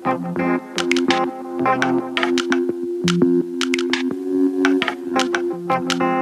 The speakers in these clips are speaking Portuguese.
Thank you.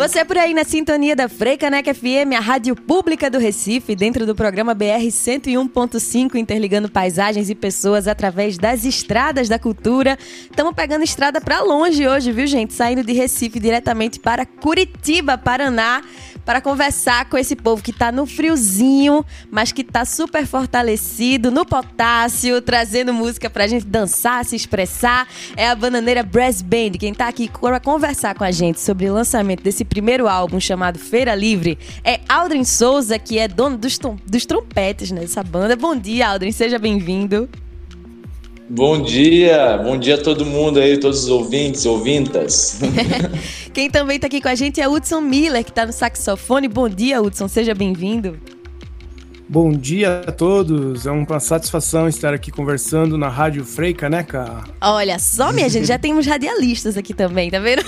Você por aí na sintonia da Freicaneca FM, a rádio pública do Recife, dentro do programa BR 101.5, interligando paisagens e pessoas através das estradas da cultura. Estamos pegando estrada para longe hoje, viu, gente? Saindo de Recife diretamente para Curitiba, Paraná para conversar com esse povo que está no friozinho, mas que está super fortalecido no potássio, trazendo música para a gente dançar, se expressar. É a Bananeira Brass Band. Quem está aqui para conversar com a gente sobre o lançamento desse primeiro álbum chamado Feira Livre é Aldrin Souza, que é dono dos, dos trompetes nessa banda. Bom dia, Aldrin, seja bem-vindo. Bom dia, bom dia a todo mundo aí, todos os ouvintes, ouvintas. Quem também está aqui com a gente é Hudson Miller, que está no saxofone. Bom dia, Hudson, seja bem-vindo. Bom dia a todos, é uma satisfação estar aqui conversando na Rádio Freica, né, cara? Olha só, minha gente, já temos radialistas aqui também, tá vendo?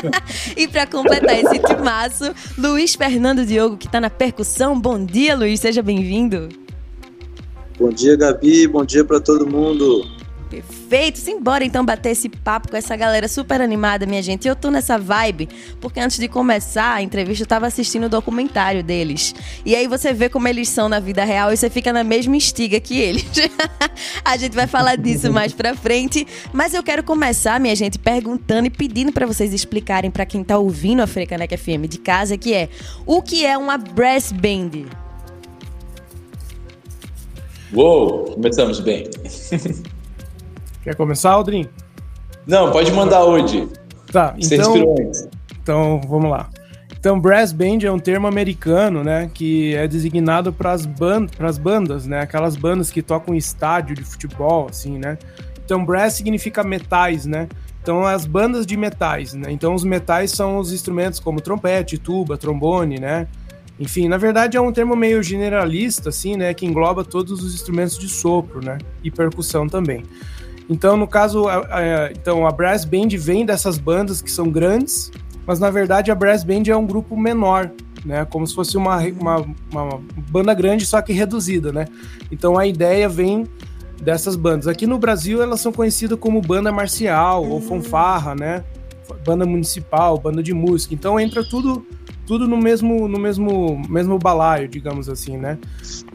e para completar esse timaço, Luiz Fernando Diogo, que está na percussão. Bom dia, Luiz, seja bem-vindo. Bom dia, Gabi, bom dia para todo mundo. Perfeito. Simbora então bater esse papo com essa galera super animada, minha gente. Eu tô nessa vibe porque antes de começar a entrevista eu tava assistindo o documentário deles. E aí você vê como eles são na vida real e você fica na mesma estiga que eles. a gente vai falar disso mais pra frente. Mas eu quero começar, minha gente, perguntando e pedindo para vocês explicarem para quem tá ouvindo a Frecanec FM de casa que é o que é uma brass band. Uou, começamos bem. Quer começar, Aldrin? Não, pode mandar hoje. Tá, Você então, então vamos lá. Então, brass band é um termo americano, né, que é designado para as band bandas, né, aquelas bandas que tocam estádio de futebol, assim, né. Então, brass significa metais, né. Então, as bandas de metais, né. Então, os metais são os instrumentos como trompete, tuba, trombone, né. Enfim, na verdade é um termo meio generalista, assim, né, que engloba todos os instrumentos de sopro, né, e percussão também. Então, no caso, a, a, então, a brass band vem dessas bandas que são grandes, mas na verdade a brass band é um grupo menor, né? Como se fosse uma, uma, uma banda grande, só que reduzida, né? Então a ideia vem dessas bandas. Aqui no Brasil elas são conhecidas como banda marcial ou fanfarra, né? Banda municipal, banda de música. Então entra tudo tudo no mesmo no mesmo mesmo balaio, digamos assim, né?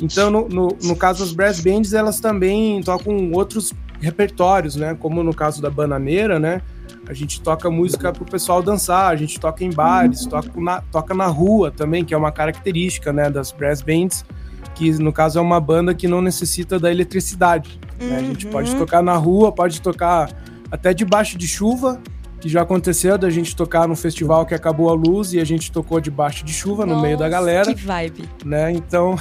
Então no, no, no caso das brass bands elas também tocam outros repertórios, né? Como no caso da Bananeira, né? A gente toca música pro pessoal dançar, a gente toca em bares, toca na, toca na rua também, que é uma característica, né, das brass bands, que no caso é uma banda que não necessita da eletricidade. Né? A gente pode uhum. tocar na rua, pode tocar até debaixo de chuva, que já aconteceu da gente tocar num festival que acabou a luz e a gente tocou debaixo de chuva Nossa, no meio da galera. Que vibe. Né? Então,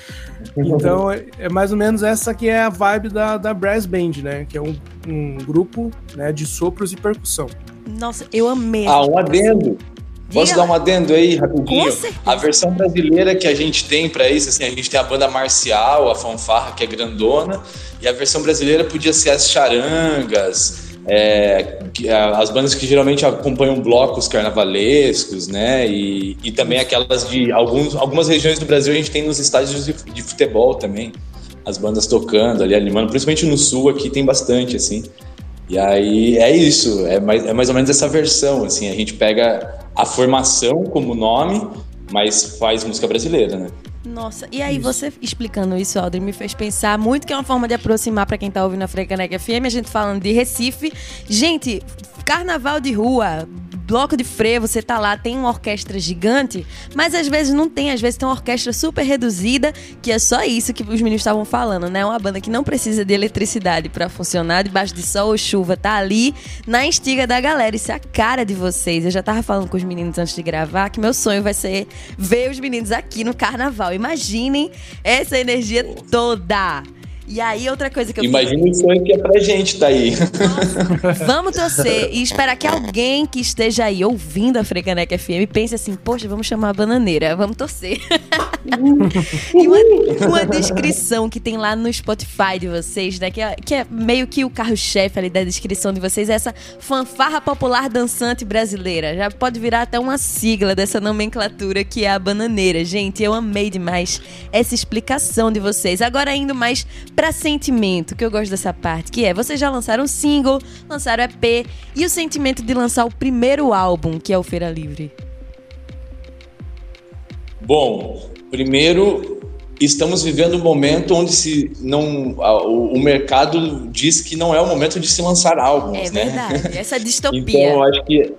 então é mais ou menos essa que é a vibe da, da Brass Band, né? Que é um, um grupo né, de sopros e percussão. Nossa, eu amei. Ah, um adendo. Posso dar um adendo aí rapidinho? A versão brasileira que a gente tem para isso, assim, a gente tem a banda marcial, a fanfarra, que é grandona, e a versão brasileira podia ser as charangas, é, as bandas que geralmente acompanham blocos carnavalescos, né? E, e também aquelas de alguns, algumas regiões do Brasil a gente tem nos estádios de, futebol também, as bandas tocando ali, animando, principalmente no sul aqui tem bastante, assim. E aí é isso, é mais, é mais ou menos essa versão, assim, a gente pega a formação como nome, mas faz música brasileira, né? Nossa, e aí isso. você explicando isso, Aldrin, me fez pensar muito que é uma forma de aproximar para quem tá ouvindo a Frecanec FM, a gente falando de Recife. Gente, carnaval de rua, bloco de frevo, você tá lá, tem uma orquestra gigante, mas às vezes não tem, às vezes tem uma orquestra super reduzida, que é só isso que os meninos estavam falando, né? Uma banda que não precisa de eletricidade para funcionar, debaixo de sol ou chuva, tá ali na instiga da galera. Isso é a cara de vocês. Eu já tava falando com os meninos antes de gravar que meu sonho vai ser ver os meninos aqui no carnaval. Imaginem essa energia toda. E aí, outra coisa que eu Imagina o sonho que é pra gente tá aí. Nossa, vamos torcer e esperar que alguém que esteja aí ouvindo a Frecanec FM pense assim: poxa, vamos chamar a bananeira, vamos torcer. e uma, uma, descrição que tem lá no Spotify de vocês, né? Que é, que é meio que o carro-chefe ali da descrição de vocês, é essa fanfarra popular dançante brasileira. Já pode virar até uma sigla dessa nomenclatura que é a bananeira. Gente, eu amei demais essa explicação de vocês. Agora indo mais pra sentimento, que eu gosto dessa parte, que é, vocês já lançaram um single, lançaram EP, e o sentimento de lançar o primeiro álbum, que é o Feira Livre? Bom, primeiro estamos vivendo um momento onde se não o, o, mercado diz que não é o momento de se lançar álbuns, é né? verdade, essa distopia. então, acho que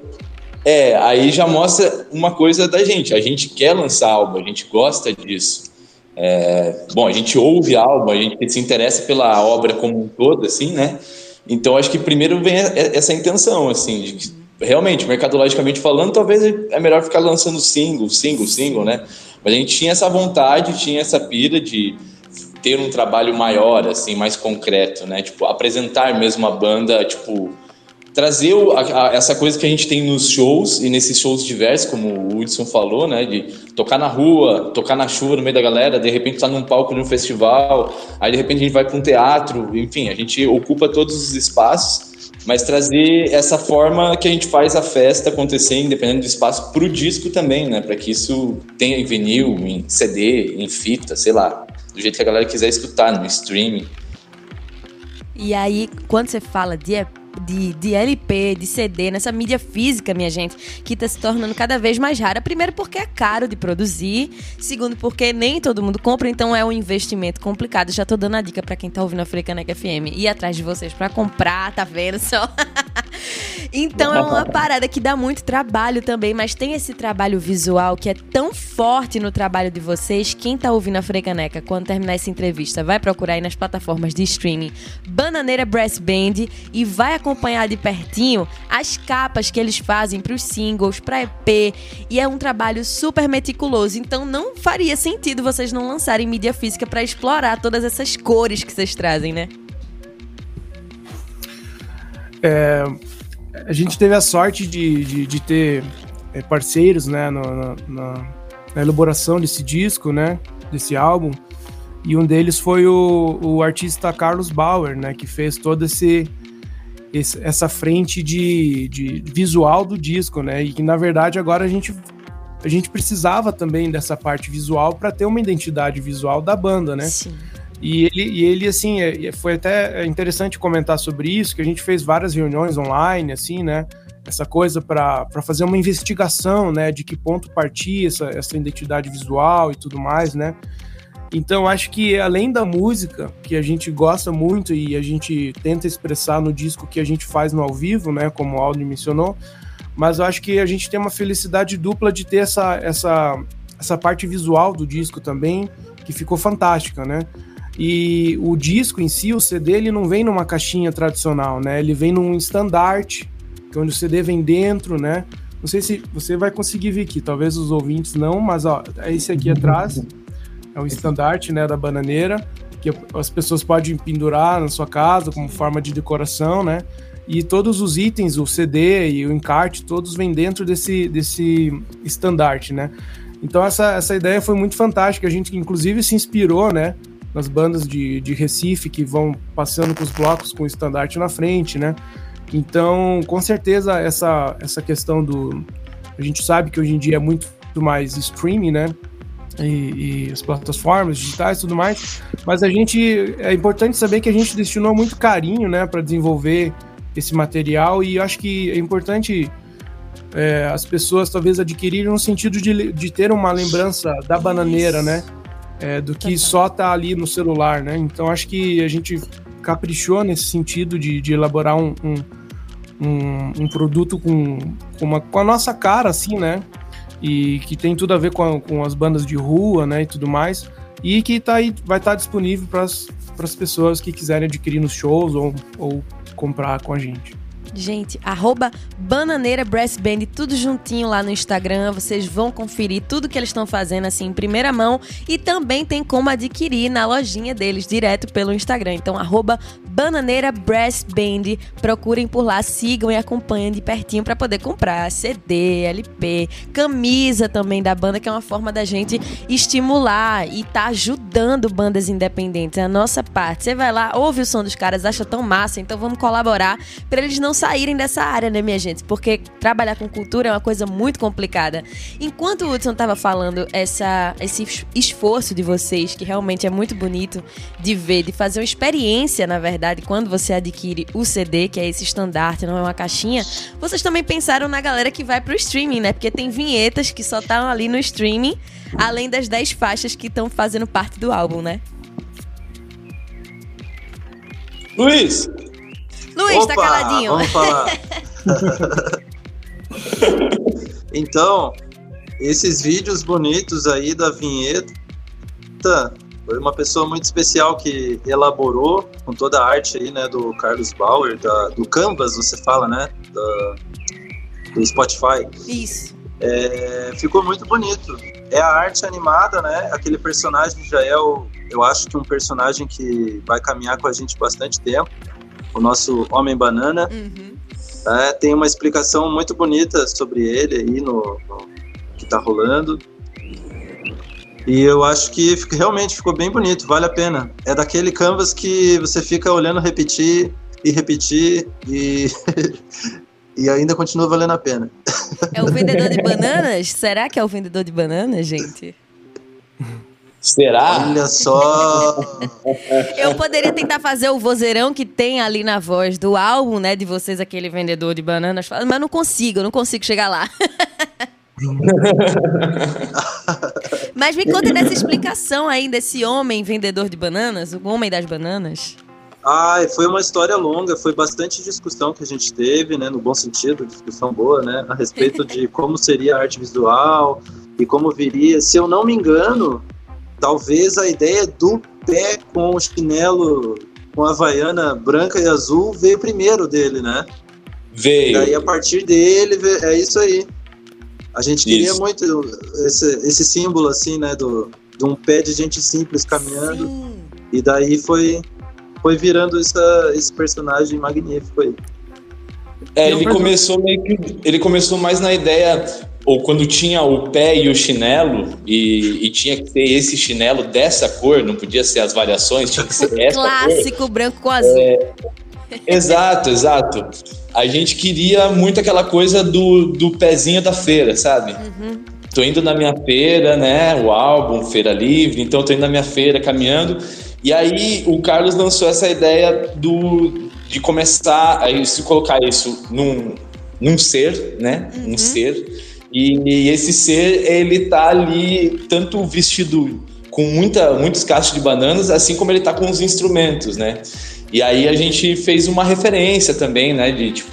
é, aí já mostra uma coisa da gente. A gente quer lançar álbum, a gente gosta disso. É, bom, a gente ouve álbum, a gente se interessa pela obra como um todo, assim, né? Então, acho que primeiro vem essa intenção, assim, de realmente, mercadologicamente falando, talvez é melhor ficar lançando single, single, single, né? Mas a gente tinha essa vontade, tinha essa pira de ter um trabalho maior, assim, mais concreto, né? Tipo, apresentar mesmo a banda, tipo, trazer a, a, essa coisa que a gente tem nos shows e nesses shows diversos, como o Hudson falou, né, de tocar na rua, tocar na chuva no meio da galera, de repente tá num palco num festival, aí de repente a gente vai para um teatro, enfim, a gente ocupa todos os espaços mas trazer essa forma que a gente faz a festa acontecer, independente do espaço, para o disco também, né? Para que isso tenha em vinil, em CD, em fita, sei lá, do jeito que a galera quiser escutar, no streaming. E aí, quando você fala de de, de LP, de CD, nessa mídia física, minha gente, que está se tornando cada vez mais rara. Primeiro, porque é caro de produzir. Segundo, porque nem todo mundo compra, então é um investimento complicado. Já tô dando a dica para quem tá ouvindo a Frecaneca FM ir atrás de vocês para comprar, tá vendo só? então é uma parada que dá muito trabalho também, mas tem esse trabalho visual que é tão forte no trabalho de vocês. Quem tá ouvindo a Frecaneca, quando terminar essa entrevista, vai procurar aí nas plataformas de streaming Bananeira Brass Band e vai acompanhar de pertinho as capas que eles fazem para os singles, para EP, e é um trabalho super meticuloso. Então não faria sentido vocês não lançarem mídia física para explorar todas essas cores que vocês trazem, né? É, a gente teve a sorte de, de, de ter é, parceiros né, no, no, na, na, elaboração desse disco, né, desse álbum. E um deles foi o, o artista Carlos Bauer, né, que fez todo esse, esse, essa frente de, de visual do disco, né? E que na verdade agora a gente a gente precisava também dessa parte visual para ter uma identidade visual da banda, né? Sim. E ele, e ele assim, é, foi até interessante comentar sobre isso, que a gente fez várias reuniões online, assim, né? Essa coisa para fazer uma investigação, né? De que ponto partia essa, essa identidade visual e tudo mais, né? Então, acho que além da música, que a gente gosta muito e a gente tenta expressar no disco que a gente faz no ao vivo, né, como o Aldo mencionou, mas eu acho que a gente tem uma felicidade dupla de ter essa, essa, essa parte visual do disco também, que ficou fantástica, né? E o disco em si, o CD, ele não vem numa caixinha tradicional, né? Ele vem num estandarte, que é onde o CD vem dentro, né? Não sei se você vai conseguir ver aqui, talvez os ouvintes não, mas ó, é esse aqui atrás é um estandarte né, da bananeira, que as pessoas podem pendurar na sua casa como forma de decoração, né? E todos os itens, o CD e o encarte, todos vêm dentro desse, desse estandarte, né? Então essa, essa ideia foi muito fantástica, a gente inclusive se inspirou, né? Nas bandas de, de Recife que vão passando com os blocos com o estandarte na frente, né? Então, com certeza, essa, essa questão do. A gente sabe que hoje em dia é muito mais streaming, né? e, e, as plataformas digitais e tudo mais. Mas a gente é importante saber que a gente destinou muito carinho, né, para desenvolver esse material e acho que é importante é, as pessoas talvez adquirirem no sentido de, de ter uma lembrança da bananeira, né, é, do que só tá ali no celular, né. Então acho que a gente caprichou nesse sentido de, de elaborar um, um, um, um produto com, com, uma, com a nossa cara, assim, né e que tem tudo a ver com, a, com as bandas de rua, né, e tudo mais, e que tá aí, vai estar tá disponível para as pessoas que quiserem adquirir nos shows ou, ou comprar com a gente. Gente, arroba Bananeira Brass Band, tudo juntinho lá no Instagram. Vocês vão conferir tudo que eles estão fazendo assim em primeira mão. E também tem como adquirir na lojinha deles, direto pelo Instagram. Então, arroba Bananeira Brass Band. Procurem por lá, sigam e acompanhem de pertinho para poder comprar CD, LP, camisa também da banda, que é uma forma da gente estimular e tá ajudando bandas independentes. É a nossa parte. Você vai lá, ouve o som dos caras, acha tão massa, então vamos colaborar para eles não saírem dessa área, né, minha gente? Porque trabalhar com cultura é uma coisa muito complicada. Enquanto o Hudson tava falando essa, esse esforço de vocês, que realmente é muito bonito de ver, de fazer uma experiência, na verdade, quando você adquire o CD, que é esse estandarte, não é uma caixinha, vocês também pensaram na galera que vai pro streaming, né? Porque tem vinhetas que só estão ali no streaming, além das 10 faixas que estão fazendo parte do álbum, né? Luiz! Luiz, tá Opa, tá caladinho. Vamos falar. então, esses vídeos bonitos aí da vinheta foi uma pessoa muito especial que elaborou com toda a arte aí, né, do Carlos Bauer, da, do Canvas, você fala, né, da, do Spotify. Isso. É, ficou muito bonito. É a arte animada, né? Aquele personagem já é o, eu acho que um personagem que vai caminhar com a gente bastante tempo. O nosso Homem Banana. Uhum. É, tem uma explicação muito bonita sobre ele aí no, no que tá rolando. E eu acho que realmente ficou bem bonito, vale a pena. É daquele canvas que você fica olhando repetir e repetir e, e ainda continua valendo a pena. É o vendedor de bananas? Será que é o vendedor de bananas, gente? Será? Olha só! Eu poderia tentar fazer o vozeirão que tem ali na voz do álbum, né, de vocês, aquele vendedor de bananas, mas não consigo, não consigo chegar lá. Mas me conta dessa explicação aí desse homem vendedor de bananas, o homem das bananas. Ah, foi uma história longa, foi bastante discussão que a gente teve, né, no bom sentido, discussão boa, né, a respeito de como seria a arte visual e como viria. Se eu não me engano, talvez a ideia do pé com o chinelo com a havaiana branca e azul veio primeiro dele, né? Veio. E daí a partir dele, é isso aí. A gente queria Isso. muito esse, esse símbolo, assim, né, do, de um pé de gente simples caminhando. Sim. E daí foi, foi virando essa, esse personagem magnífico aí. É, ele começou meio que. Ele começou mais na ideia, ou quando tinha o pé e o chinelo, e, e tinha que ter esse chinelo dessa cor, não podia ser as variações, tinha que ser o essa clássico cor. branco com azul. É, exato, exato a gente queria muito aquela coisa do, do pezinho da feira, sabe? Uhum. Tô indo na minha feira, né? O álbum, Feira Livre, então tô indo na minha feira caminhando. E aí o Carlos lançou essa ideia do, de começar a se colocar isso num, num ser, né? Uhum. Um ser. E, e, esse ser, ele tá ali tanto vestido com muita, muitos cachos de bananas, assim como ele tá com os instrumentos, né? E aí a gente fez uma referência também, né, de tipo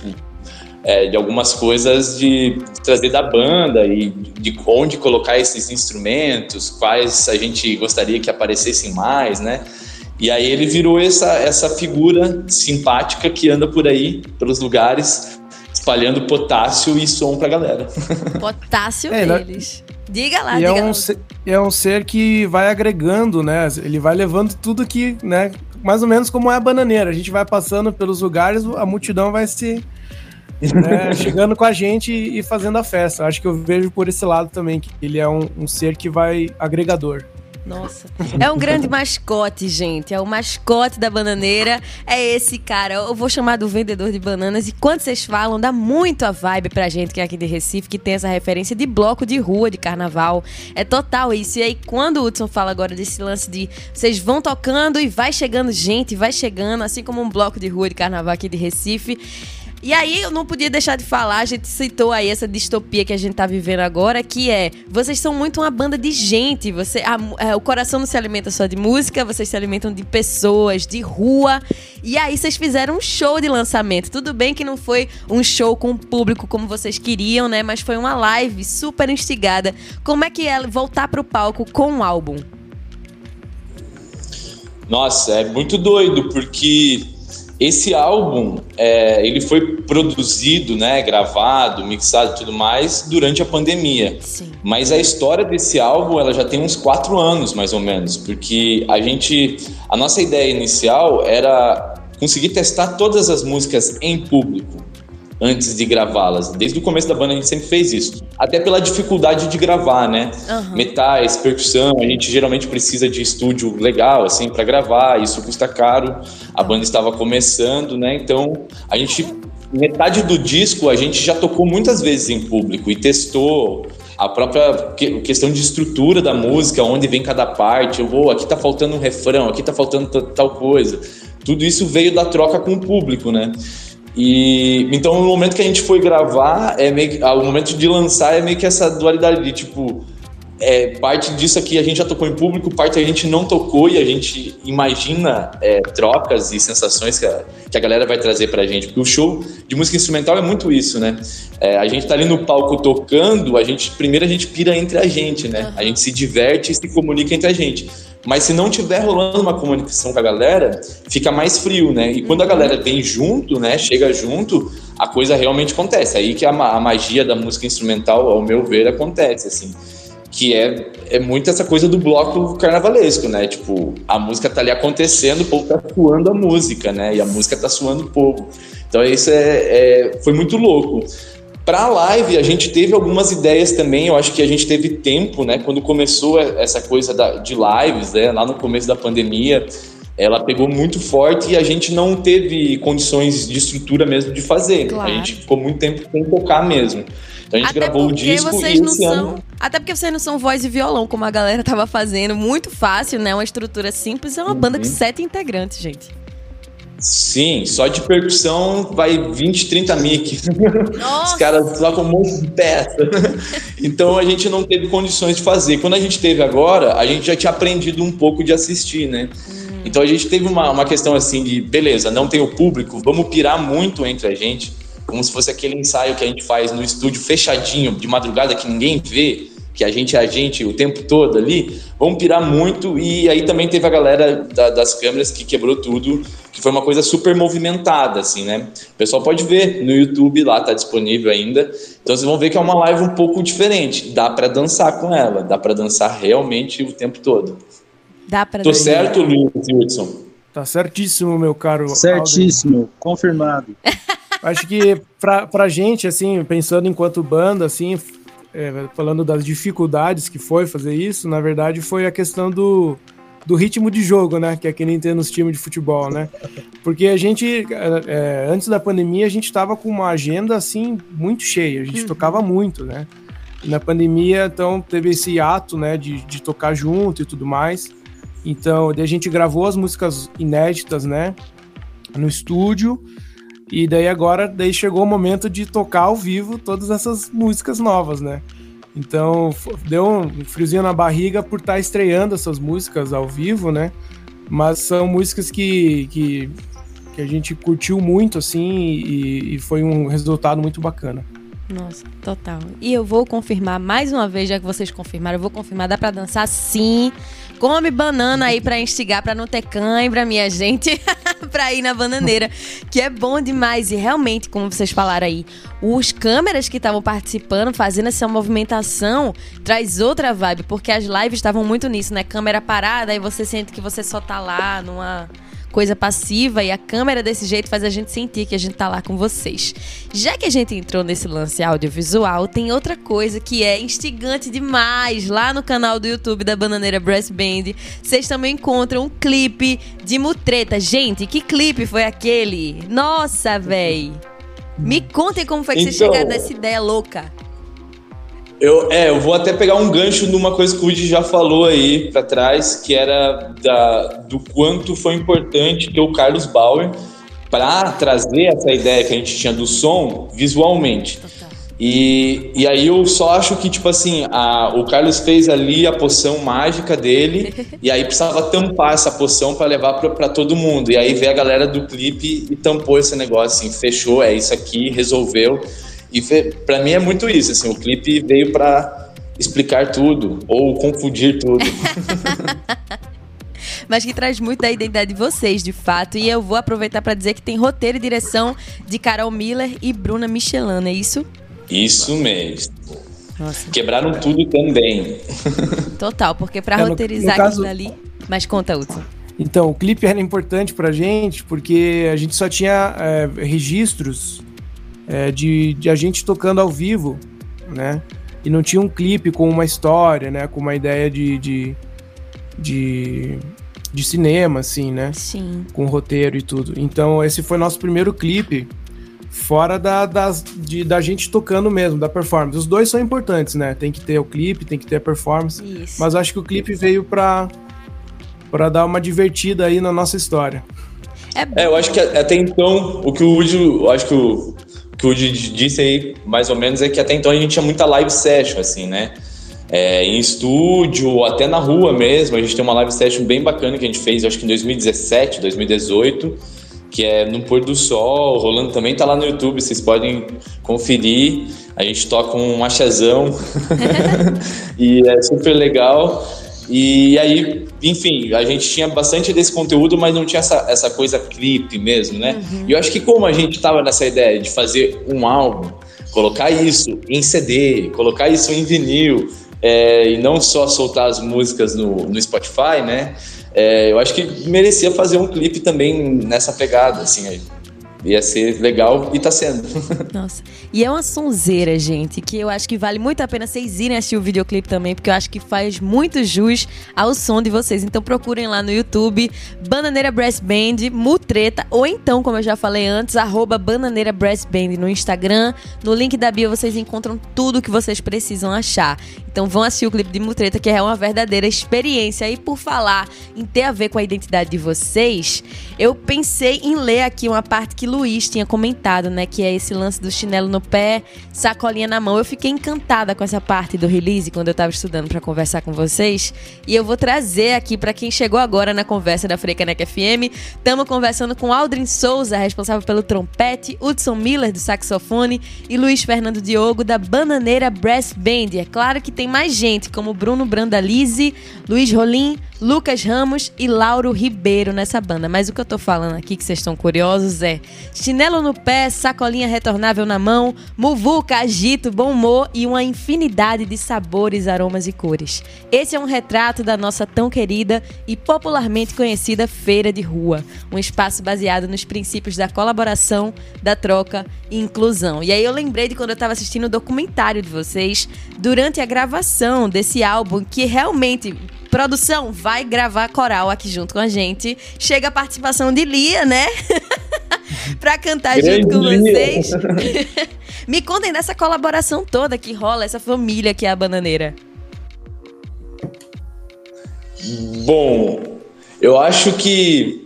é, de algumas coisas de trazer da banda e de onde colocar esses instrumentos, quais a gente gostaria que aparecessem mais, né? E aí ele virou essa, essa figura simpática que anda por aí, pelos lugares, espalhando potássio e som pra galera. Potássio é, deles. Né? Diga lá, e diga é um, lá. Ser, é um ser que vai agregando, né? Ele vai levando tudo que, né? mais ou menos como é a bananeira. A gente vai passando pelos lugares, a multidão vai se né, chegando com a gente e fazendo a festa. Acho que eu vejo por esse lado também, que ele é um, um ser que vai agregador. Nossa. É um grande mascote, gente. É o mascote da bananeira. É esse cara. Eu vou chamar do vendedor de bananas. E quando vocês falam, dá muito a vibe pra gente que é aqui de Recife, que tem essa referência de bloco de rua, de carnaval. É total isso. E aí, quando o Hudson fala agora desse lance de vocês vão tocando e vai chegando gente, vai chegando, assim como um bloco de rua de carnaval aqui de Recife. E aí eu não podia deixar de falar, a gente citou aí essa distopia que a gente tá vivendo agora, que é, vocês são muito uma banda de gente, você a, a, o coração não se alimenta só de música, vocês se alimentam de pessoas, de rua. E aí vocês fizeram um show de lançamento. Tudo bem que não foi um show com o público como vocês queriam, né, mas foi uma live super instigada. Como é que é voltar pro palco com um álbum? Nossa, é muito doido, porque esse álbum, é, ele foi produzido, né, gravado, mixado e tudo mais durante a pandemia. Sim. Mas a história desse álbum, ela já tem uns quatro anos, mais ou menos, porque a gente, a nossa ideia inicial era conseguir testar todas as músicas em público antes de gravá-las. Desde o começo da banda a gente sempre fez isso. Até pela dificuldade de gravar, né? Uhum. Metais, percussão, a gente geralmente precisa de estúdio legal, assim, para gravar, isso custa caro. A banda estava começando, né? Então, a gente metade do disco a gente já tocou muitas vezes em público e testou a própria questão de estrutura da música, onde vem cada parte, eu vou, aqui tá faltando um refrão, aqui tá faltando tal coisa. Tudo isso veio da troca com o público, né? E então no momento que a gente foi gravar, é meio ah, o momento de lançar é meio que essa dualidade de tipo é, parte disso aqui a gente já tocou em público, parte a gente não tocou e a gente imagina é, trocas e sensações que a, que a galera vai trazer pra gente. Porque o show de música instrumental é muito isso, né? É, a gente tá ali no palco tocando, a gente primeiro a gente pira entre a gente, né? A gente se diverte e se comunica entre a gente. Mas se não tiver rolando uma comunicação com a galera, fica mais frio, né? E quando a galera vem junto, né? Chega junto, a coisa realmente acontece. Aí que a, a magia da música instrumental, ao meu ver, acontece, assim. Que é, é muito essa coisa do bloco carnavalesco, né? Tipo, a música tá ali acontecendo, o povo tá suando a música, né? E a música tá suando o povo. Então isso é, é foi muito louco. Para a live, a gente teve algumas ideias também. Eu acho que a gente teve tempo, né? Quando começou essa coisa da, de lives, né? Lá no começo da pandemia, ela pegou muito forte e a gente não teve condições de estrutura mesmo de fazer. Claro. A gente ficou muito tempo sem tocar mesmo. Então a gente até gravou o disco vocês e esse ano... Até porque vocês não são voz e violão, como a galera tava fazendo. Muito fácil, né? Uma estrutura simples. É uma uhum. banda com sete integrantes, gente. Sim, só de percussão vai 20, 30 mic. Os caras tocam um monte de peça. então a gente não teve condições de fazer. Quando a gente teve agora, a gente já tinha aprendido um pouco de assistir, né? Hum. Então a gente teve uma, uma questão assim de, beleza, não tem o público, vamos pirar muito entre a gente, como se fosse aquele ensaio que a gente faz no estúdio fechadinho, de madrugada, que ninguém vê que a gente é a gente o tempo todo ali, vão pirar muito. E aí também teve a galera da, das câmeras que quebrou tudo, que foi uma coisa super movimentada, assim, né? O pessoal pode ver no YouTube, lá tá disponível ainda. Então vocês vão ver que é uma live um pouco diferente. Dá para dançar com ela, dá para dançar realmente o tempo todo. Dá pra Tô certo, Luiz Hudson? Tá certíssimo, meu caro. Certíssimo, Alden. confirmado. Acho que pra, pra gente, assim, pensando enquanto banda, assim, é, falando das dificuldades que foi fazer isso, na verdade foi a questão do, do ritmo de jogo, né? Que é que nem tem nos times de futebol, né? Porque a gente, é, é antes da pandemia, a gente estava com uma agenda, assim, muito cheia. A gente uhum. tocava muito, né? na pandemia, então, teve esse ato, né? De, de tocar junto e tudo mais. Então, a gente gravou as músicas inéditas, né? No estúdio. E daí agora daí chegou o momento de tocar ao vivo todas essas músicas novas, né? Então deu um friozinho na barriga por estar tá estreando essas músicas ao vivo, né? Mas são músicas que, que, que a gente curtiu muito, assim, e, e foi um resultado muito bacana. Nossa, total. E eu vou confirmar mais uma vez, já que vocês confirmaram, eu vou confirmar, dá pra dançar sim. Come banana aí pra instigar, pra não ter cãibra, minha gente. pra ir na bananeira, que é bom demais. E realmente, como vocês falaram aí, os câmeras que estavam participando, fazendo essa movimentação, traz outra vibe, porque as lives estavam muito nisso, né? Câmera parada, aí você sente que você só tá lá numa coisa passiva e a câmera desse jeito faz a gente sentir que a gente tá lá com vocês. Já que a gente entrou nesse lance audiovisual, tem outra coisa que é instigante demais lá no canal do YouTube da Bananeira Brass Band. Vocês também encontram um clipe de Mutreta. Gente, que clipe foi aquele? Nossa, véi! Me contem como foi que então... vocês chegaram nessa ideia louca. Eu, é, eu vou até pegar um gancho numa coisa que o Woody já falou aí para trás, que era da, do quanto foi importante ter o Carlos Bauer para trazer essa ideia que a gente tinha do som visualmente. E, e aí eu só acho que, tipo assim, a, o Carlos fez ali a poção mágica dele, e aí precisava tampar essa poção para levar para todo mundo. E aí veio a galera do clipe e tampou esse negócio, assim, fechou, é isso aqui, resolveu. E para mim é muito isso, assim, o clipe veio para explicar tudo ou confundir tudo. Mas que traz muito da identidade de vocês, de fato. E eu vou aproveitar para dizer que tem roteiro e direção de Carol Miller e Bruna Michelin, é isso? Isso mesmo. Nossa. Quebraram tudo também. Total, porque para é, roteirizar caso... aquilo ali. Mas conta, Hudson. Então, o clipe era importante pra gente porque a gente só tinha é, registros é, de, de a gente tocando ao vivo, né? E não tinha um clipe com uma história, né? Com uma ideia de, de, de, de cinema, assim, né? Sim. Com roteiro e tudo. Então, esse foi nosso primeiro clipe fora da, das, de, da gente tocando mesmo, da performance. Os dois são importantes, né? Tem que ter o clipe, tem que ter a performance. Isso. Mas acho que o clipe veio pra, pra dar uma divertida aí na nossa história. É, é eu acho que até então, o que o Woody, acho que o, que o Woody disse aí, mais ou menos, é que até então a gente tinha muita live session, assim, né? É, em estúdio, até na rua mesmo. A gente tem uma live session bem bacana que a gente fez, acho que em 2017, 2018 que é no pôr do sol, rolando também tá lá no YouTube, vocês podem conferir. A gente toca um machazão e é super legal. E aí, enfim, a gente tinha bastante desse conteúdo, mas não tinha essa, essa coisa clipe mesmo, né? Uhum. E eu acho que como a gente tava nessa ideia de fazer um álbum, colocar isso em CD, colocar isso em vinil, é, e não só soltar as músicas no, no Spotify, né? É, eu acho que merecia fazer um clipe também nessa pegada, assim. Aí ia ser legal e tá sendo. Nossa. E é uma sonzeira, gente, que eu acho que vale muito a pena vocês irem assistir o videoclipe também, porque eu acho que faz muito jus ao som de vocês. Então procurem lá no YouTube, Bananeira Brass Band, Mutreta, ou então, como eu já falei antes, arroba Bananeira Brass Band no Instagram. No link da bio vocês encontram tudo o que vocês precisam achar. Então vão assistir o clipe de Mutreta, que é uma verdadeira experiência. E por falar em ter a ver com a identidade de vocês, eu pensei em ler aqui uma parte que Luiz tinha comentado, né? Que é esse lance do chinelo no pé, sacolinha na mão. Eu fiquei encantada com essa parte do release quando eu tava estudando para conversar com vocês. E eu vou trazer aqui para quem chegou agora na conversa da Freicanec FM. Estamos conversando com Aldrin Souza, responsável pelo trompete, Hudson Miller, do saxofone, e Luiz Fernando Diogo, da Bananeira Brass Band. É claro que tem mais gente, como Bruno Brandalize, Luiz Rolim, Lucas Ramos e Lauro Ribeiro nessa banda. Mas o que eu tô falando aqui, que vocês estão curiosos, é chinelo no pé, sacolinha retornável na mão, muvuca, agito, bom humor e uma infinidade de sabores, aromas e cores. Esse é um retrato da nossa tão querida e popularmente conhecida Feira de Rua, um espaço baseado nos princípios da colaboração, da troca e inclusão. E aí eu lembrei de quando eu estava assistindo o documentário de vocês durante a gravação desse álbum que realmente Produção, vai gravar coral aqui junto com a gente. Chega a participação de Lia, né? pra cantar Grande junto com vocês. Me contem dessa colaboração toda que rola, essa família que é a Bananeira. Bom, eu acho que.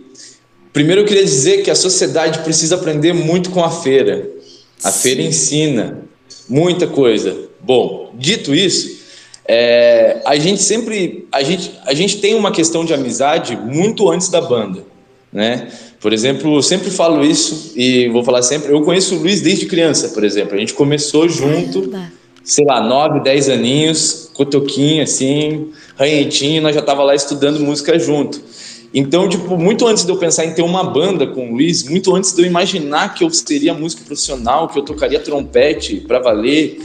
Primeiro eu queria dizer que a sociedade precisa aprender muito com a feira. A Sim. feira ensina muita coisa. Bom, dito isso, é, a gente sempre a gente, a gente tem uma questão de amizade muito antes da banda, né? Por exemplo, eu sempre falo isso e vou falar sempre. Eu conheço o Luiz desde criança, por exemplo. A gente começou junto, sei lá, 9, 10 aninhos, cotoquinho assim, ranhentinho, nós já tava lá estudando música junto. Então, tipo, muito antes de eu pensar em ter uma banda com o Luiz, muito antes de eu imaginar que eu seria músico profissional, que eu tocaria trompete para valer,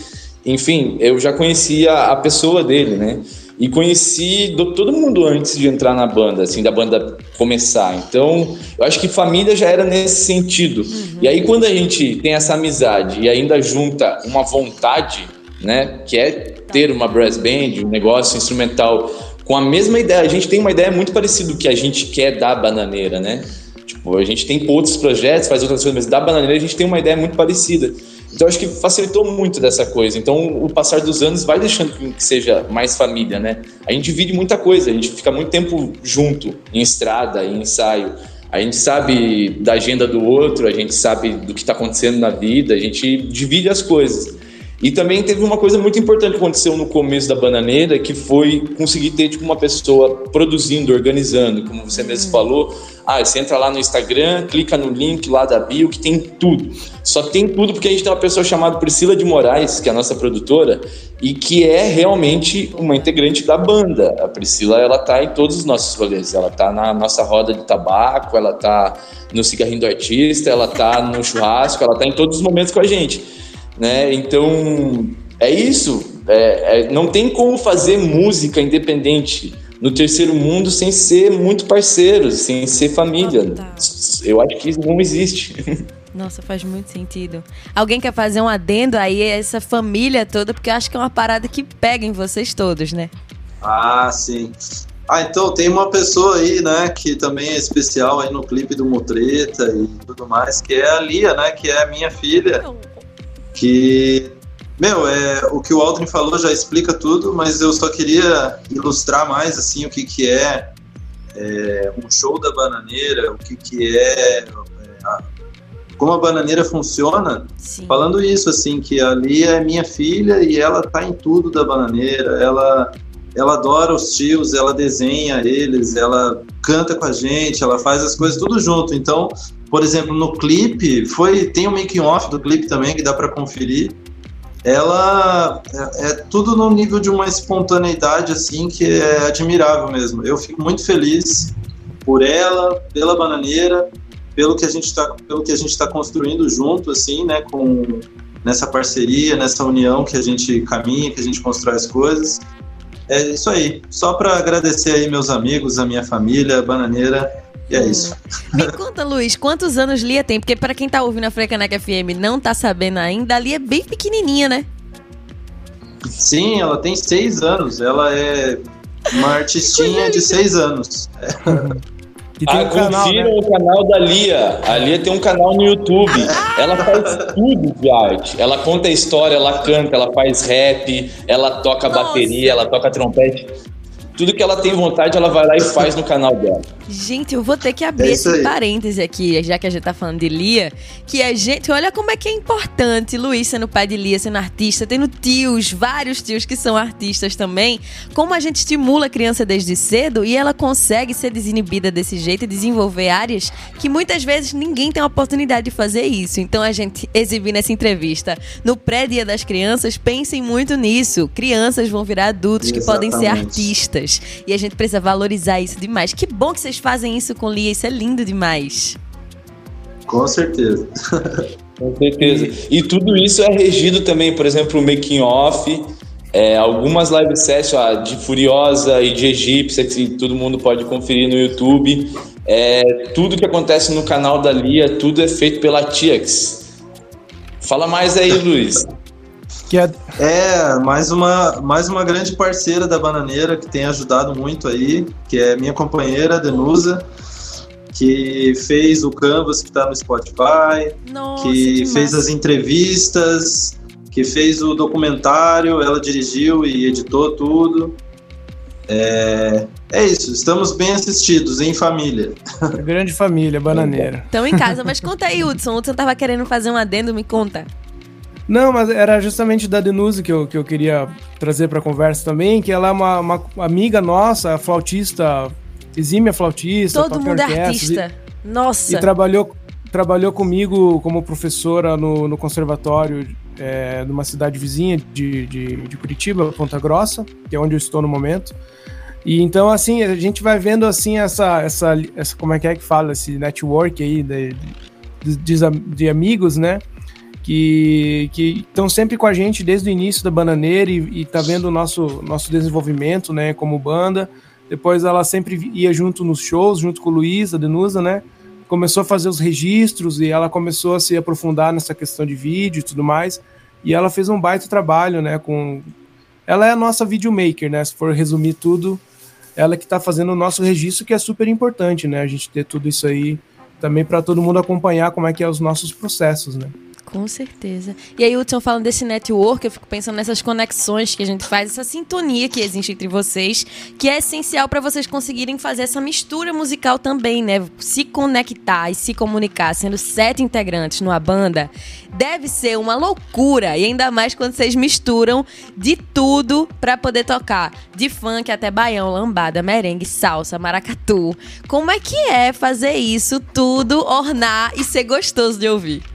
enfim, eu já conhecia a pessoa dele, né? E conheci do, todo mundo antes de entrar na banda, assim, da banda começar. Então, eu acho que família já era nesse sentido. Uhum. E aí, quando a gente tem essa amizade e ainda junta uma vontade, né, que é ter uma brass band, um negócio instrumental com a mesma ideia, a gente tem uma ideia muito parecida do que a gente quer da bananeira, né? Tipo, a gente tem outros projetos, faz outras coisas, mas da bananeira a gente tem uma ideia muito parecida. Então acho que facilitou muito dessa coisa. Então o passar dos anos vai deixando que seja mais família, né? A gente divide muita coisa, a gente fica muito tempo junto, em estrada, em ensaio. A gente sabe da agenda do outro, a gente sabe do que está acontecendo na vida, a gente divide as coisas. E também teve uma coisa muito importante que aconteceu no começo da Bananeira, que foi conseguir ter tipo, uma pessoa produzindo, organizando, como você mesmo uhum. falou. Ah, você entra lá no Instagram, clica no link lá da bio, que tem tudo. Só tem tudo porque a gente tem uma pessoa chamada Priscila de Moraes, que é a nossa produtora, e que é realmente uma integrante da banda. A Priscila, ela tá em todos os nossos rolês. Ela tá na nossa roda de tabaco, ela tá no cigarrinho do artista, ela tá no churrasco, ela tá em todos os momentos com a gente né? Então é isso. É, é, não tem como fazer música independente no terceiro mundo sem ser muito parceiros, sem ser família. Total. Eu acho que isso não existe. Nossa, faz muito sentido. Alguém quer fazer um adendo aí a essa família toda, porque eu acho que é uma parada que pega em vocês todos, né? Ah, sim. Ah, então tem uma pessoa aí, né, que também é especial aí no clipe do Mutreta e tudo mais, que é a Lia, né, que é a minha filha, que, meu, é, o que o Aldrin falou já explica tudo, mas eu só queria ilustrar mais, assim, o que que é, é um show da bananeira, o que que é, é a, como a bananeira funciona, Sim. falando isso, assim, que a Lia é minha filha e ela tá em tudo da bananeira, ela ela adora os tios, ela desenha eles, ela canta com a gente, ela faz as coisas tudo junto. Então, por exemplo, no clipe, foi tem um making off do clipe também que dá para conferir. Ela é, é, tudo no nível de uma espontaneidade assim que é admirável mesmo. Eu fico muito feliz por ela, pela bananeira, pelo que a gente está pelo que a gente está construindo junto assim, né, com nessa parceria, nessa união que a gente caminha, que a gente constrói as coisas. É isso aí. Só para agradecer aí meus amigos, a minha família, Bananeira. E é hum. isso. Me conta, Luiz, quantos anos Lia tem? Porque para quem tá ouvindo a Frecaneca FM não tá sabendo ainda, a Lia é bem pequenininha, né? Sim, ela tem seis anos. Ela é uma artistinha de seis anos. É. ah, um confira né? o canal da Lia. A Lia tem um canal no YouTube. Ela faz tudo de arte. Ela conta história, ela canta, ela faz rap, ela toca Nossa. bateria, ela toca trompete. Tudo que ela tem vontade, ela vai lá e faz no canal dela. Gente, eu vou ter que abrir é esse parêntese aqui, já que a gente tá falando de Lia, que a gente, olha como é que é importante Luiz sendo pai de Lia, sendo artista, tendo tios, vários tios que são artistas também, como a gente estimula a criança desde cedo e ela consegue ser desinibida desse jeito e desenvolver áreas que muitas vezes ninguém tem a oportunidade de fazer isso. Então a gente exibir nessa entrevista no pré-dia das crianças, pensem muito nisso. Crianças vão virar adultos Exatamente. que podem ser artistas e a gente precisa valorizar isso demais. Que bom que vocês fazem isso com Lia, isso é lindo demais. Com certeza. com certeza. E tudo isso é regido também, por exemplo, o making off, é, algumas live sessions ó, de Furiosa e de Egípcia, que todo mundo pode conferir no YouTube. É, tudo que acontece no canal da Lia, tudo é feito pela Tiax. Fala mais aí, Luiz. Que é... é, mais uma, mais uma grande parceira da Bananeira que tem ajudado muito aí, que é minha companheira, Denusa, que fez o Canvas que está no Spotify, Nossa, que fez as entrevistas, que fez o documentário, ela dirigiu e editou tudo. É, é isso, estamos bem assistidos, em família. Grande família, bananeira. Estão em casa, mas conta aí, Hudson. Hudson tava querendo fazer um adendo, me conta. Não, mas era justamente da Denuse que eu, que eu queria trazer para conversa também, que ela é uma, uma amiga nossa, flautista, exímia flautista. Todo mundo é artista. E, nossa! E trabalhou, trabalhou comigo como professora no, no conservatório é, numa cidade vizinha de, de, de, Curitiba, Ponta Grossa, que é onde eu estou no momento. E então, assim, a gente vai vendo, assim, essa, essa, essa como é que é que fala, esse network aí de, de, de, de amigos, né? Que estão sempre com a gente desde o início da Bananeira e, e tá vendo o nosso, nosso desenvolvimento, né, como banda. Depois ela sempre ia junto nos shows, junto com o Luiz, a Denusa, né? Começou a fazer os registros e ela começou a se aprofundar nessa questão de vídeo e tudo mais. E ela fez um baita trabalho, né, com ela é a nossa videomaker, né? Se for resumir tudo, ela que está fazendo o nosso registro, que é super importante, né? A gente ter tudo isso aí também para todo mundo acompanhar como é que é os nossos processos, né? Com certeza. E aí, Hudson, falando desse network, eu fico pensando nessas conexões que a gente faz, essa sintonia que existe entre vocês, que é essencial para vocês conseguirem fazer essa mistura musical também, né? Se conectar e se comunicar, sendo sete integrantes numa banda, deve ser uma loucura. E ainda mais quando vocês misturam de tudo para poder tocar. De funk até baião, lambada, merengue, salsa, maracatu. Como é que é fazer isso tudo, ornar e ser gostoso de ouvir?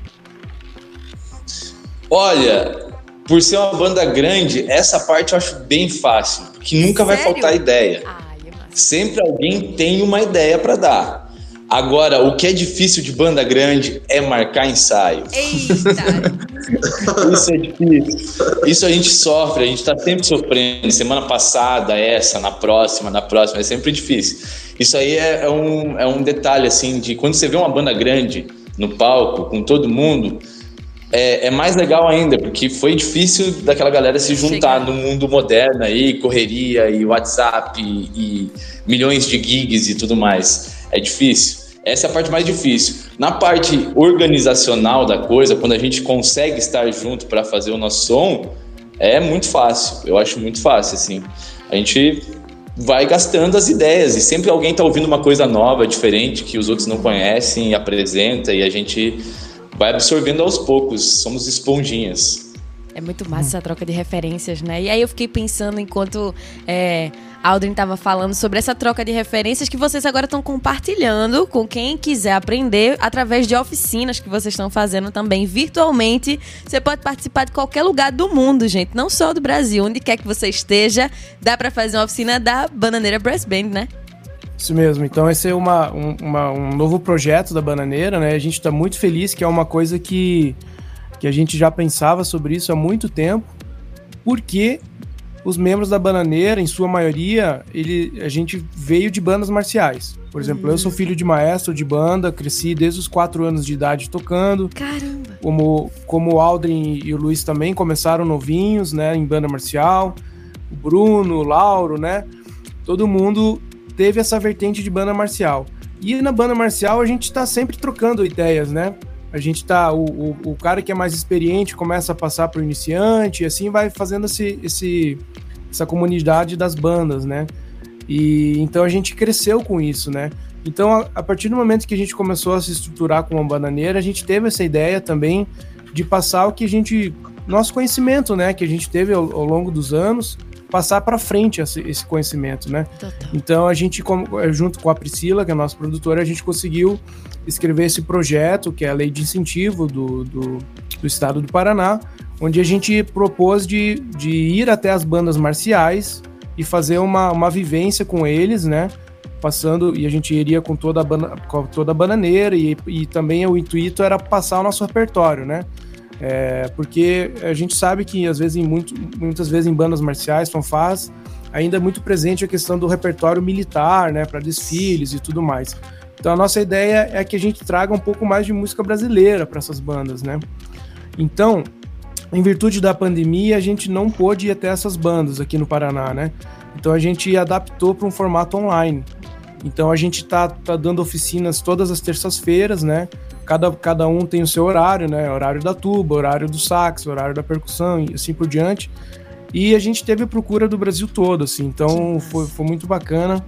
Olha, por ser uma banda grande, essa parte eu acho bem fácil, que nunca Sério? vai faltar ideia. Ai, Sempre alguém tem uma ideia para dar. Agora, o que é difícil de banda grande é marcar ensaio. Eita! Isso é difícil. Isso a gente sofre, a gente está sempre sofrendo. Semana passada, essa, na próxima, na próxima, é sempre difícil. Isso aí é, é um, é um detalhe, assim, de quando você vê uma banda grande no palco, com todo mundo, é, é, mais legal ainda, porque foi difícil daquela galera se juntar Chegar. no mundo moderno aí, correria e WhatsApp e, e milhões de gigs e tudo mais é difícil. Essa é a parte mais difícil. Na parte organizacional da coisa, quando a gente consegue estar junto para fazer o nosso som, é muito fácil. Eu acho muito fácil, assim. A gente vai gastando as ideias e sempre alguém está ouvindo uma coisa nova, diferente, que os outros não conhecem e apresenta e a gente vai absorvendo aos poucos. Somos esponjinhas. É muito massa essa troca de referências, né? E aí eu fiquei pensando enquanto é, Aldrin estava falando sobre essa troca de referências que vocês agora estão compartilhando com quem quiser aprender através de oficinas que vocês estão fazendo também virtualmente. Você pode participar de qualquer lugar do mundo, gente, não só do Brasil, onde quer que você esteja, dá para fazer uma oficina da Bananeira Brass Band, né? Isso mesmo. Então esse é uma, um, uma, um novo projeto da Bananeira, né? A gente está muito feliz que é uma coisa que que a gente já pensava sobre isso há muito tempo, porque os membros da Bananeira, em sua maioria, ele, a gente veio de bandas marciais. Por exemplo, uhum. eu sou filho de maestro de banda, cresci desde os quatro anos de idade tocando. Caramba! Como, como o Aldrin e o Luiz também começaram novinhos, né, em banda marcial. O Bruno, o Lauro, né? Todo mundo teve essa vertente de banda marcial. E na banda marcial a gente está sempre trocando ideias, né? A gente tá. O, o, o, cara que é mais experiente começa a passar para o iniciante, e assim vai fazendo esse, esse, essa comunidade das bandas, né? E então a gente cresceu com isso, né? Então, a, a, partir do momento que a gente começou a se estruturar com uma bananeira, a gente teve essa ideia também de passar o que a gente. Nosso conhecimento, né? Que a gente teve ao, ao longo dos anos, passar para frente esse, conhecimento, né? Total. Então a gente, junto com a Priscila, que é a nossa produtora, a gente conseguiu escrever esse projeto, que é a lei de incentivo do, do, do estado do Paraná, onde a gente propôs de, de ir até as bandas marciais e fazer uma, uma vivência com eles, né? Passando, e a gente iria com toda a, bana, com toda a bananeira, e, e também o intuito era passar o nosso repertório, né? É, porque a gente sabe que às vezes em muito, muitas vezes em bandas marciais, fanfás, ainda é muito presente a questão do repertório militar, né, para desfiles e tudo mais. Então a nossa ideia é que a gente traga um pouco mais de música brasileira para essas bandas, né? Então, em virtude da pandemia, a gente não pôde ir até essas bandas aqui no Paraná, né? Então a gente adaptou para um formato online. Então a gente tá, tá dando oficinas todas as terças-feiras, né? Cada, cada um tem o seu horário, né? Horário da tuba, horário do sax, horário da percussão e assim por diante. E a gente teve procura do Brasil todo, assim. Então foi, foi muito bacana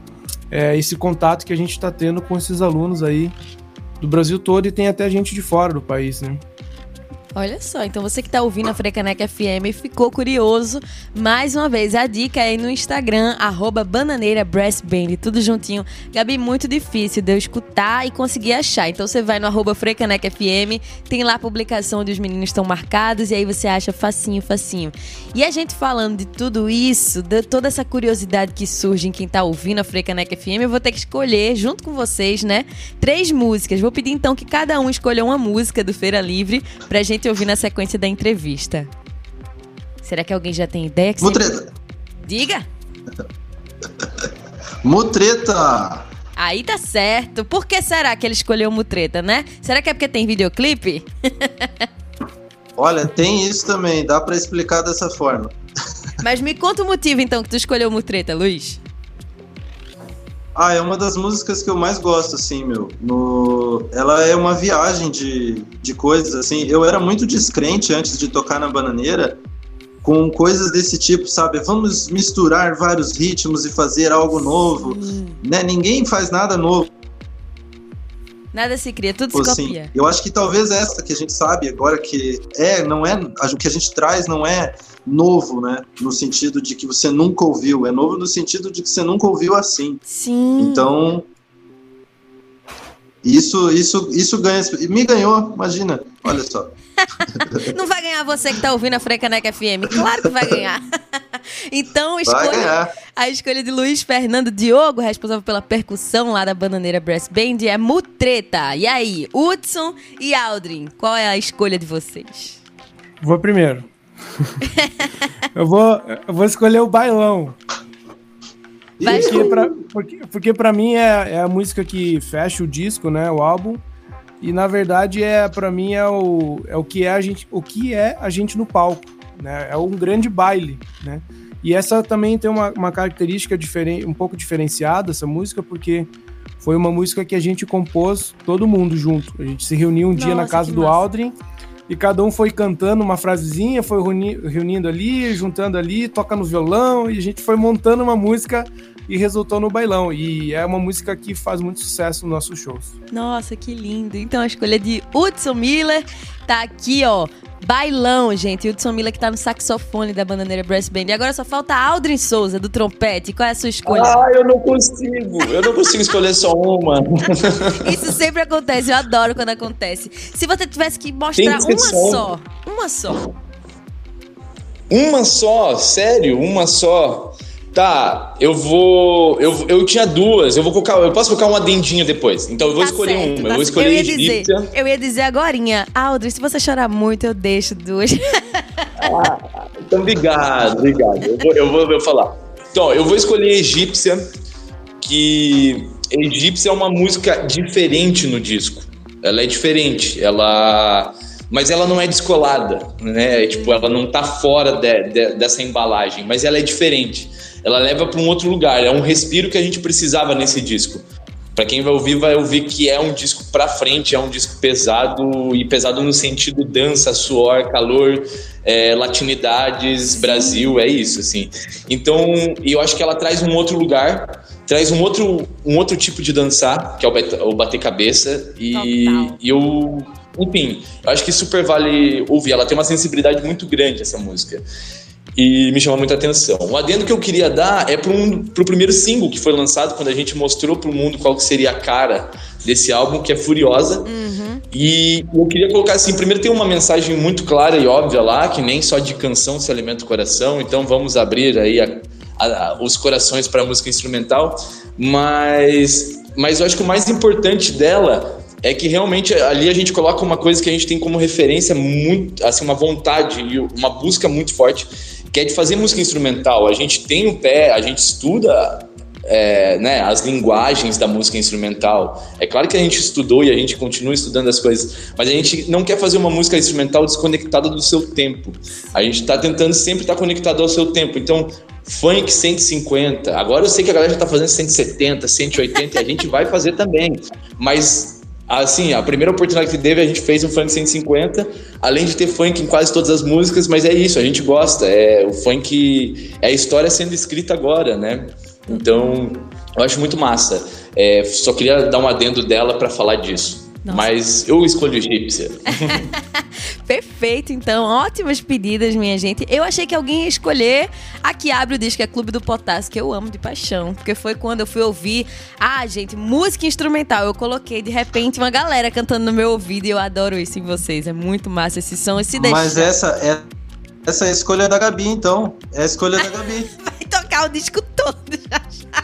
é, esse contato que a gente está tendo com esses alunos aí do Brasil todo e tem até gente de fora do país, né? Olha só, então você que está ouvindo a Frecanec FM ficou curioso, mais uma vez a dica é no Instagram, arroba Bananeira tudo juntinho. Gabi, muito difícil de eu escutar e conseguir achar. Então você vai no arroba Frecanec FM, tem lá a publicação onde os meninos estão marcados e aí você acha facinho, facinho. E a gente falando de tudo isso, de toda essa curiosidade que surge em quem está ouvindo a Frecanec FM, eu vou ter que escolher, junto com vocês, né, três músicas. Vou pedir então que cada um escolha uma música do Feira Livre pra gente ouvir na sequência da entrevista. Será que alguém já tem ideia? Que Mutreta. Diga! Mutreta! Aí tá certo. Por que será que ele escolheu Mutreta, né? Será que é porque tem videoclipe? Olha, tem isso também, dá para explicar dessa forma. Mas me conta o motivo então que tu escolheu Mutreta, Luiz. Ah, é uma das músicas que eu mais gosto, assim, meu. No... Ela é uma viagem de, de coisas, assim. Eu era muito descrente antes de tocar na bananeira com coisas desse tipo, sabe? Vamos misturar vários ritmos e fazer algo novo, hum. né? Ninguém faz nada novo. Nada se cria, tudo se assim, copia. Eu acho que talvez essa que a gente sabe agora que é, não é, o que a gente traz não é novo, né? No sentido de que você nunca ouviu, é novo no sentido de que você nunca ouviu assim. Sim. Então, isso, isso, isso ganha. Me ganhou, imagina. Olha só. não vai ganhar você que tá ouvindo a Frecaneca FM. Claro que vai ganhar. então, escolha, a escolha de Luiz Fernando Diogo, responsável pela percussão lá da Bananeira Brass Band, é Mutreta. E aí, Hudson e Aldrin, qual é a escolha de vocês? Vou primeiro. eu, vou, eu vou escolher o bailão. Vai porque, pra, porque, porque pra mim é, é a música que fecha o disco, né? O álbum. E na verdade é para mim é o, é o que é a gente o que é a gente no palco, né? É um grande baile, né? E essa também tem uma, uma característica diferente, um pouco diferenciada essa música porque foi uma música que a gente compôs todo mundo junto. A gente se reuniu um Nossa, dia na casa do massa. Aldrin e cada um foi cantando uma frasezinha, foi reunindo ali, juntando ali, toca no violão e a gente foi montando uma música e resultou no bailão. E é uma música que faz muito sucesso nos nossos shows. Nossa, que lindo. Então a escolha de Hudson Miller tá aqui, ó. Bailão, gente. Hudson Miller que tá no saxofone da Bananeira Brass Band. E agora só falta Aldrin Souza, do trompete. Qual é a sua escolha? Ah, eu não consigo. Eu não consigo escolher só uma. Isso sempre acontece. Eu adoro quando acontece. Se você tivesse que mostrar que uma só. só. Uma só. Uma só? Sério? Uma só? Tá, eu vou. Eu, eu tinha duas, eu vou colocar. Eu posso colocar um adendinho depois. Então eu vou tá escolher certo, uma. Tá eu vou escolher eu ia dizer, Eu ia dizer agorinha, Aldrin, se você chorar muito, eu deixo duas. Ah, então obrigado, obrigado. Eu vou, eu vou, eu vou falar. Então, eu vou escolher Egípcia, que Egípcia é uma música diferente no disco. Ela é diferente. Ela mas ela não é descolada, né? Tipo, ela não tá fora de, de, dessa embalagem, mas ela é diferente ela leva para um outro lugar. É um respiro que a gente precisava nesse disco. Para quem vai ouvir, vai ouvir que é um disco para frente, é um disco pesado e pesado no sentido dança, suor, calor, é, latinidades, Brasil, é isso, assim. Então, eu acho que ela traz um outro lugar, traz um outro, um outro tipo de dançar, que é o, bater cabeça. E, e eu, enfim, eu acho que super vale ouvir. Ela tem uma sensibilidade muito grande, essa música e me chamou muita atenção. O adendo que eu queria dar é para um, o primeiro single que foi lançado, quando a gente mostrou para o mundo qual que seria a cara desse álbum, que é Furiosa. Uhum. E eu queria colocar assim: primeiro tem uma mensagem muito clara e óbvia lá, que nem só de canção se alimenta o coração, então vamos abrir aí a, a, a, os corações para a música instrumental. Mas, mas eu acho que o mais importante dela é que realmente ali a gente coloca uma coisa que a gente tem como referência muito, assim, uma vontade e uma busca muito forte, que é de fazer música instrumental. A gente tem o pé, a gente estuda é, né, as linguagens da música instrumental. É claro que a gente estudou e a gente continua estudando as coisas, mas a gente não quer fazer uma música instrumental desconectada do seu tempo. A gente está tentando sempre estar tá conectado ao seu tempo. Então, funk 150. Agora eu sei que a galera já está fazendo 170, 180 e a gente vai fazer também. Mas Assim, a primeira oportunidade que teve, a gente fez um funk 150, além de ter funk em quase todas as músicas, mas é isso, a gente gosta. É, o funk é a história sendo escrita agora, né? Então, eu acho muito massa. É, só queria dar um adendo dela para falar disso. Nossa. Mas eu escolho egípcia. Perfeito, então. Ótimas pedidas, minha gente. Eu achei que alguém ia escolher a que abre o disco, é Clube do Potássio, que eu amo de paixão. Porque foi quando eu fui ouvir. Ah, gente, música instrumental. Eu coloquei de repente uma galera cantando no meu ouvido e eu adoro isso em vocês. É muito massa esse som, esse deixar. Mas essa é. Essa é a escolha da Gabi, então. É a escolha da Gabi. Vai tocar o disco todo já já.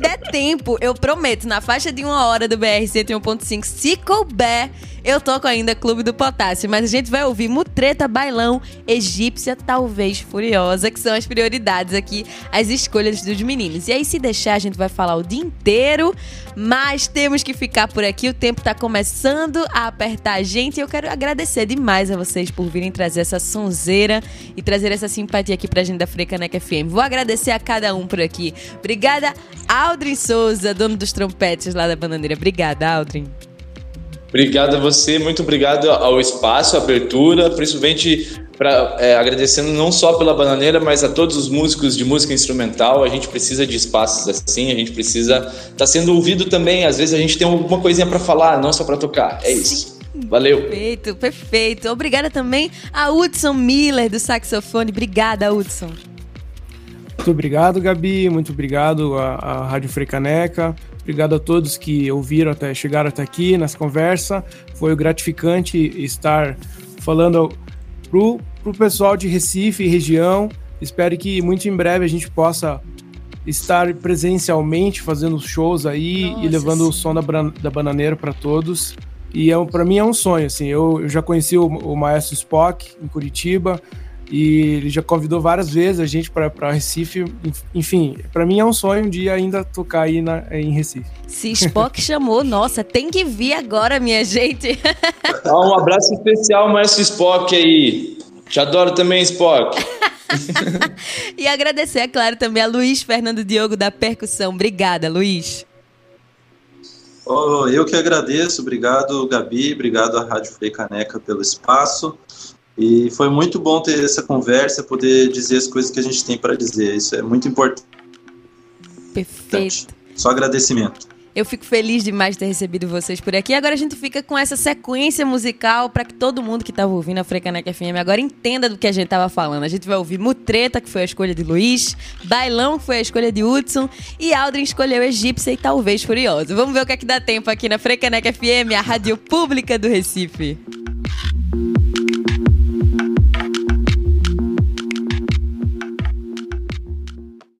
Der tempo, eu prometo, na faixa de uma hora do BR 101.5, se couber, eu toco ainda Clube do Potássio. Mas a gente vai ouvir Mutreta, Bailão, Egípcia, talvez Furiosa, que são as prioridades aqui, as escolhas dos meninos. E aí, se deixar, a gente vai falar o dia inteiro, mas temos que ficar por aqui. O tempo tá começando a apertar a gente. E eu quero agradecer demais a vocês por virem trazer essa sonzeira e trazer essa simpatia aqui pra gente da Frecaneca FM. Vou agradecer a cada um por aqui. Obrigada Aldrin Souza, dono dos trompetes lá da Bananeira. Obrigada, Aldrin. Obrigado a você, muito obrigado ao espaço, à abertura, principalmente pra, é, agradecendo não só pela Bananeira, mas a todos os músicos de música instrumental. A gente precisa de espaços assim, a gente precisa estar tá sendo ouvido também. Às vezes a gente tem alguma coisinha para falar, não só para tocar. É isso. Valeu. Perfeito, perfeito. Obrigada também a Hudson Miller do saxofone. Obrigada, Hudson. Muito obrigado, Gabi. Muito obrigado à, à Rádio Frecaneca. Obrigado a todos que ouviram até chegaram até aqui nessa conversa. Foi gratificante estar falando pro pro pessoal de Recife e região. Espero que muito em breve a gente possa estar presencialmente fazendo shows aí Nossa, e levando sim. o som da, da Bananeira para todos. E é, para mim é um sonho, assim. Eu, eu já conheci o, o, Maestro Spock em Curitiba e ele já convidou várias vezes a gente para Recife. Enfim, para mim é um sonho um dia ainda tocar aí na, em Recife. Se Spock chamou, nossa, tem que vir agora, minha gente. um abraço especial, Maestro Spock aí. Te adoro também, Spock. e agradecer, é claro, também a Luiz Fernando Diogo da Percussão. Obrigada, Luiz. Oh, eu que agradeço, obrigado Gabi, obrigado à Rádio Frei Caneca pelo espaço. E foi muito bom ter essa conversa, poder dizer as coisas que a gente tem para dizer. Isso é muito importante. Perfeito. Só agradecimento. Eu fico feliz demais de ter recebido vocês por aqui. Agora a gente fica com essa sequência musical para que todo mundo que estava ouvindo a Frecaneca FM agora entenda do que a gente estava falando. A gente vai ouvir Mutreta, que foi a escolha de Luiz, Bailão, que foi a escolha de Hudson, e Aldrin escolheu Egípcia e talvez Furioso. Vamos ver o que é que dá tempo aqui na Frecaneca FM, a rádio pública do Recife.